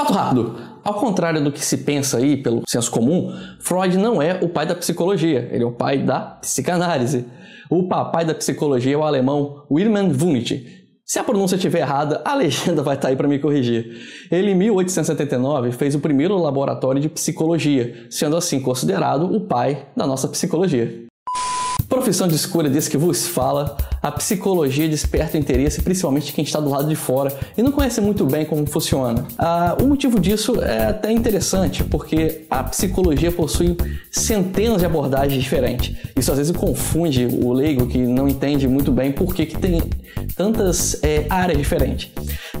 Fato rápido. Ao contrário do que se pensa aí pelo senso comum, Freud não é o pai da psicologia, ele é o pai da psicanálise. O papai da psicologia é o alemão Wilhelm Wundt, se a pronúncia estiver errada, a legenda vai estar aí para me corrigir. Ele, em 1879, fez o primeiro laboratório de psicologia, sendo assim considerado o pai da nossa psicologia. Profissão de escolha desse que vos fala, a psicologia desperta o interesse principalmente de quem está do lado de fora e não conhece muito bem como funciona. Ah, o motivo disso é até interessante, porque a psicologia possui centenas de abordagens diferentes. Isso às vezes confunde o leigo que não entende muito bem por que, tem tantas é, áreas diferentes.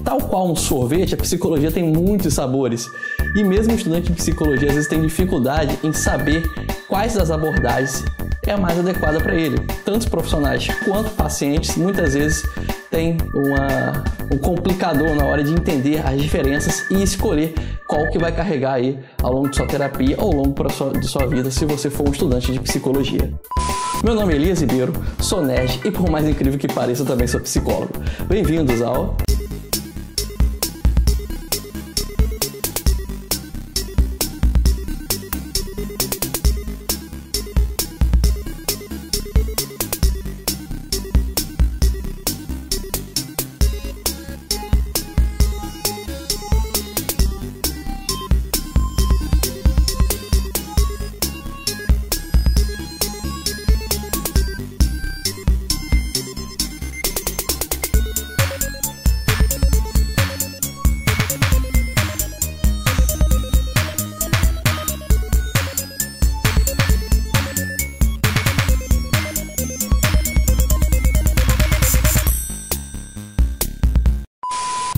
Tal qual um sorvete, a psicologia tem muitos sabores. E mesmo estudante de psicologia às vezes tem dificuldade em saber quais das abordagens é a mais adequada para ele. Tanto profissionais quanto pacientes muitas vezes têm uma, um complicador na hora de entender as diferenças e escolher qual que vai carregar aí ao longo de sua terapia ou ao longo de sua vida se você for um estudante de psicologia. Meu nome é Elias Ribeiro, sou nerd e por mais incrível que pareça também sou psicólogo. Bem-vindos ao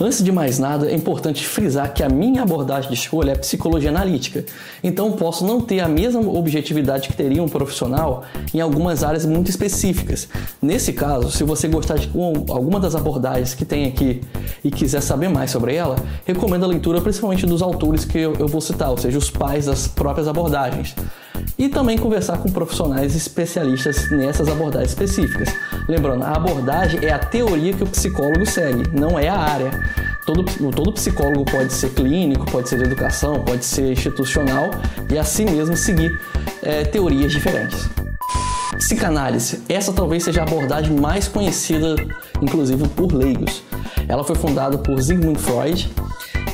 Antes de mais nada, é importante frisar que a minha abordagem de escolha é psicologia analítica, então posso não ter a mesma objetividade que teria um profissional em algumas áreas muito específicas. Nesse caso, se você gostar de alguma das abordagens que tem aqui e quiser saber mais sobre ela, recomendo a leitura principalmente dos autores que eu vou citar, ou seja, os pais das próprias abordagens e também conversar com profissionais especialistas nessas abordagens específicas. Lembrando, a abordagem é a teoria que o psicólogo segue, não é a área. Todo, todo psicólogo pode ser clínico, pode ser de educação, pode ser institucional e assim mesmo seguir é, teorias diferentes. Psicanálise. Essa talvez seja a abordagem mais conhecida, inclusive por leigos. Ela foi fundada por Sigmund Freud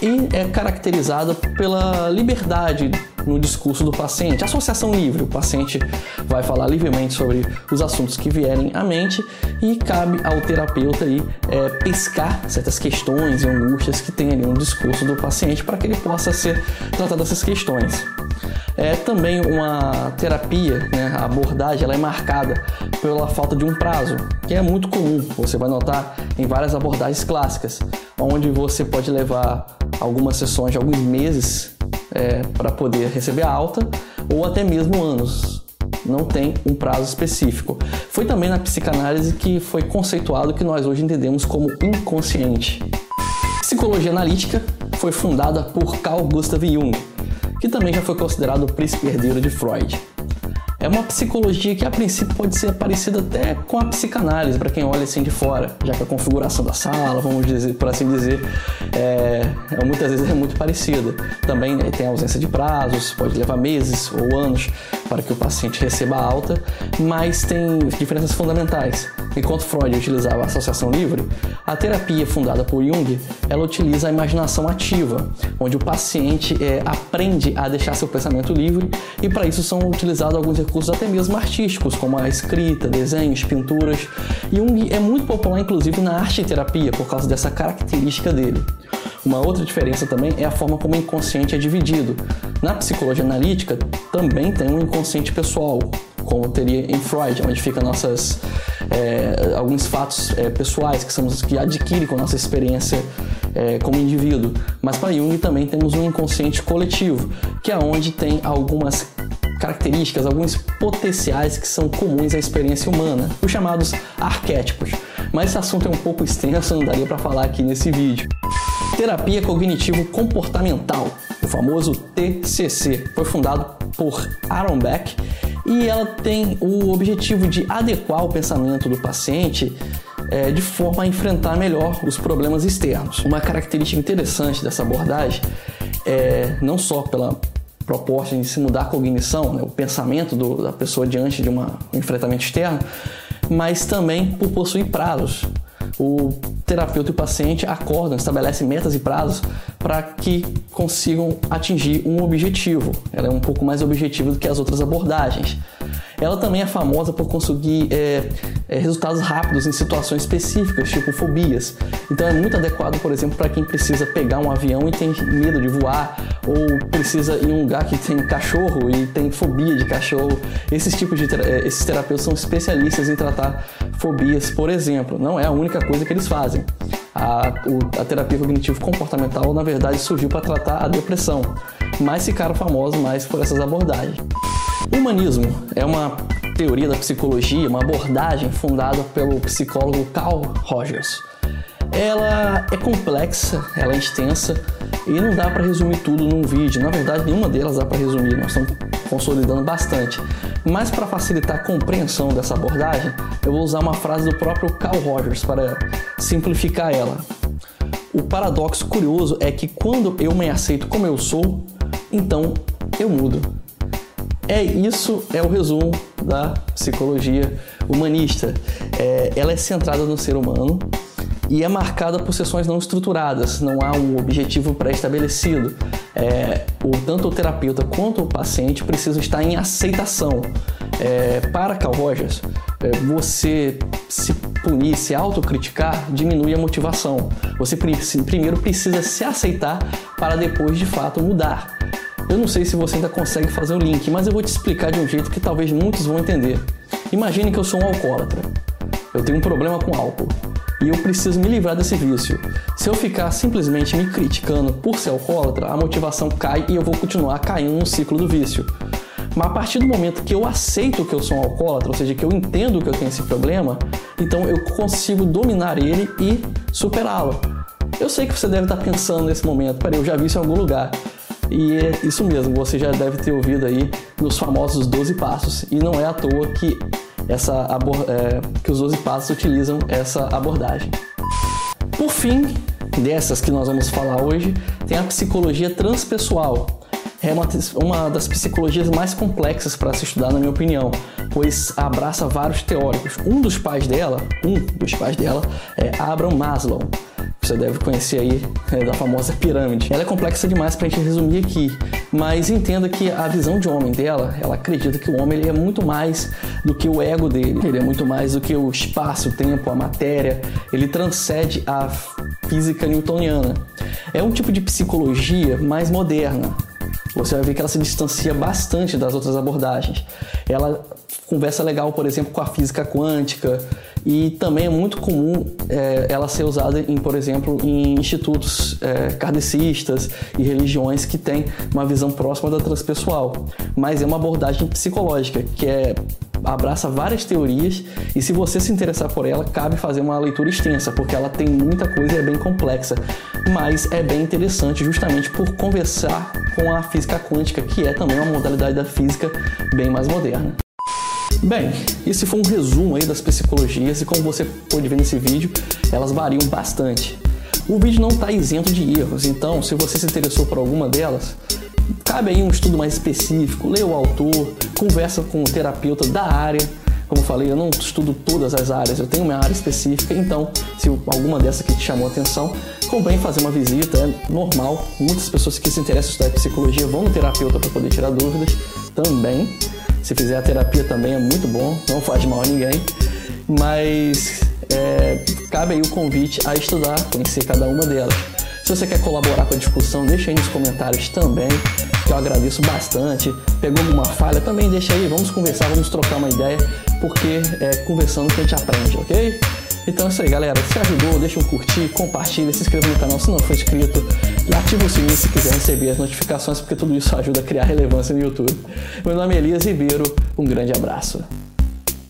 e é caracterizada pela liberdade no discurso do paciente. Associação livre, o paciente vai falar livremente sobre os assuntos que vierem à mente e cabe ao terapeuta aí, é, pescar certas questões e angústias que tem ali no discurso do paciente para que ele possa ser tratado dessas questões. É também uma terapia, né, a abordagem ela é marcada pela falta de um prazo, que é muito comum. Você vai notar em várias abordagens clássicas, onde você pode levar algumas sessões de alguns meses é, para poder receber a alta ou até mesmo anos. Não tem um prazo específico. Foi também na psicanálise que foi conceituado o que nós hoje entendemos como inconsciente. Psicologia analítica foi fundada por Carl Gustav Jung, que também já foi considerado o príncipe herdeiro de Freud. É uma psicologia que a princípio pode ser parecida até com a psicanálise para quem olha assim de fora, já que a configuração da sala, vamos dizer, por assim dizer, é, é, muitas vezes é muito parecida. Também né, tem ausência de prazos, pode levar meses ou anos para que o paciente receba alta, mas tem diferenças fundamentais. Enquanto Freud utilizava a associação livre, a terapia fundada por Jung, ela utiliza a imaginação ativa, onde o paciente é, aprende a deixar seu pensamento livre e para isso são utilizados alguns recursos até mesmo artísticos, como a escrita, desenhos, pinturas. Jung é muito popular inclusive na arte terapia por causa dessa característica dele. Uma outra diferença também é a forma como o inconsciente é dividido. Na psicologia analítica também tem um inconsciente pessoal, como teria em Freud, onde fica nossas é, alguns fatos é, pessoais que somos que adquire com nossa experiência é, como indivíduo. Mas para Jung também temos um inconsciente coletivo, que é onde tem algumas características, alguns potenciais que são comuns à experiência humana, os chamados arquétipos. Mas esse assunto é um pouco extenso, não daria para falar aqui nesse vídeo. Terapia Cognitivo Comportamental, o famoso TCC, foi fundado por Aaron Beck e ela tem o objetivo de adequar o pensamento do paciente é, de forma a enfrentar melhor os problemas externos. Uma característica interessante dessa abordagem é, não só pela proposta de se mudar a cognição, né, o pensamento do, da pessoa diante de uma, um enfrentamento externo, mas também por possuir prazos. O terapeuta e o paciente acordam, estabelecem metas e prazos para que consigam atingir um objetivo. Ela é um pouco mais objetiva do que as outras abordagens. Ela também é famosa por conseguir é, é, resultados rápidos em situações específicas, tipo fobias. Então é muito adequado, por exemplo, para quem precisa pegar um avião e tem medo de voar, ou precisa ir em um lugar que tem cachorro e tem fobia de cachorro. Esses tipos de é, esses terapeutas são especialistas em tratar fobias, por exemplo. Não é a única coisa que eles fazem. A, a terapia cognitivo-comportamental, na verdade, surgiu para tratar a depressão, mas ficaram famosos mais por essas abordagens. Humanismo é uma teoria da psicologia, uma abordagem fundada pelo psicólogo Carl Rogers. Ela é complexa, ela é extensa e não dá para resumir tudo num vídeo. Na verdade, nenhuma delas dá para resumir, nós estamos consolidando bastante. Mas para facilitar a compreensão dessa abordagem, eu vou usar uma frase do próprio Carl Rogers para simplificar ela. O paradoxo curioso é que quando eu me aceito como eu sou, então eu mudo. É isso é o resumo da psicologia humanista. É, ela é centrada no ser humano e é marcada por sessões não estruturadas. Não há um objetivo pré-estabelecido. É, o, tanto o terapeuta quanto o paciente precisam estar em aceitação. É, para Carl Rogers, é, você se punir, se autocriticar, diminui a motivação. Você primeiro precisa se aceitar para depois de fato mudar. Eu não sei se você ainda consegue fazer o link, mas eu vou te explicar de um jeito que talvez muitos vão entender. Imagine que eu sou um alcoólatra. Eu tenho um problema com álcool e eu preciso me livrar desse vício. Se eu ficar simplesmente me criticando por ser alcoólatra, a motivação cai e eu vou continuar caindo no ciclo do vício. Mas a partir do momento que eu aceito que eu sou um alcoólatra, ou seja, que eu entendo que eu tenho esse problema, então eu consigo dominar ele e superá-lo. Eu sei que você deve estar pensando nesse momento, peraí, eu já vi isso em algum lugar. E é isso mesmo, você já deve ter ouvido aí nos famosos 12 passos. E não é à toa que, essa é, que os 12 passos utilizam essa abordagem. Por fim, dessas que nós vamos falar hoje, tem a psicologia transpessoal. É uma, uma das psicologias mais complexas para se estudar, na minha opinião, pois abraça vários teóricos. Um dos pais dela, um dos pais dela, é Abraham Maslow você deve conhecer aí é, da famosa pirâmide. Ela é complexa demais para a gente resumir aqui, mas entenda que a visão de homem dela, ela acredita que o homem ele é muito mais do que o ego dele, ele é muito mais do que o espaço, o tempo, a matéria, ele transcende a física newtoniana. É um tipo de psicologia mais moderna, você vai ver que ela se distancia bastante das outras abordagens. Ela conversa legal, por exemplo, com a física quântica e também é muito comum é, ela ser usada, em, por exemplo, em institutos é, kardecistas e religiões que têm uma visão próxima da transpessoal. Mas é uma abordagem psicológica que é abraça várias teorias e se você se interessar por ela, cabe fazer uma leitura extensa, porque ela tem muita coisa e é bem complexa, mas é bem interessante justamente por conversar com a física quântica, que é também uma modalidade da física bem mais moderna. Bem, esse foi um resumo aí das psicologias e como você pode ver nesse vídeo, elas variam bastante. O vídeo não está isento de erros, então se você se interessou por alguma delas, cabe aí um estudo mais específico, leia o autor, conversa com o terapeuta da área. Como eu falei, eu não estudo todas as áreas, eu tenho uma área específica, então se alguma dessa aqui te chamou a atenção, convém fazer uma visita, é normal. Muitas pessoas que se interessam em estudar psicologia vão no terapeuta para poder tirar dúvidas também. Se fizer a terapia também é muito bom, não faz mal a ninguém. Mas é, cabe aí o convite a estudar, conhecer cada uma delas. Se você quer colaborar com a discussão, deixa aí nos comentários também, que eu agradeço bastante. Pegou alguma falha, também deixa aí, vamos conversar, vamos trocar uma ideia, porque é conversando que a gente aprende, ok? Então é isso aí, galera. Se ajudou, deixa um curtir, compartilha, se inscreva no canal se não for inscrito e ativa o sininho se quiser receber as notificações, porque tudo isso ajuda a criar relevância no YouTube. Meu nome é Elias Ribeiro, um grande abraço.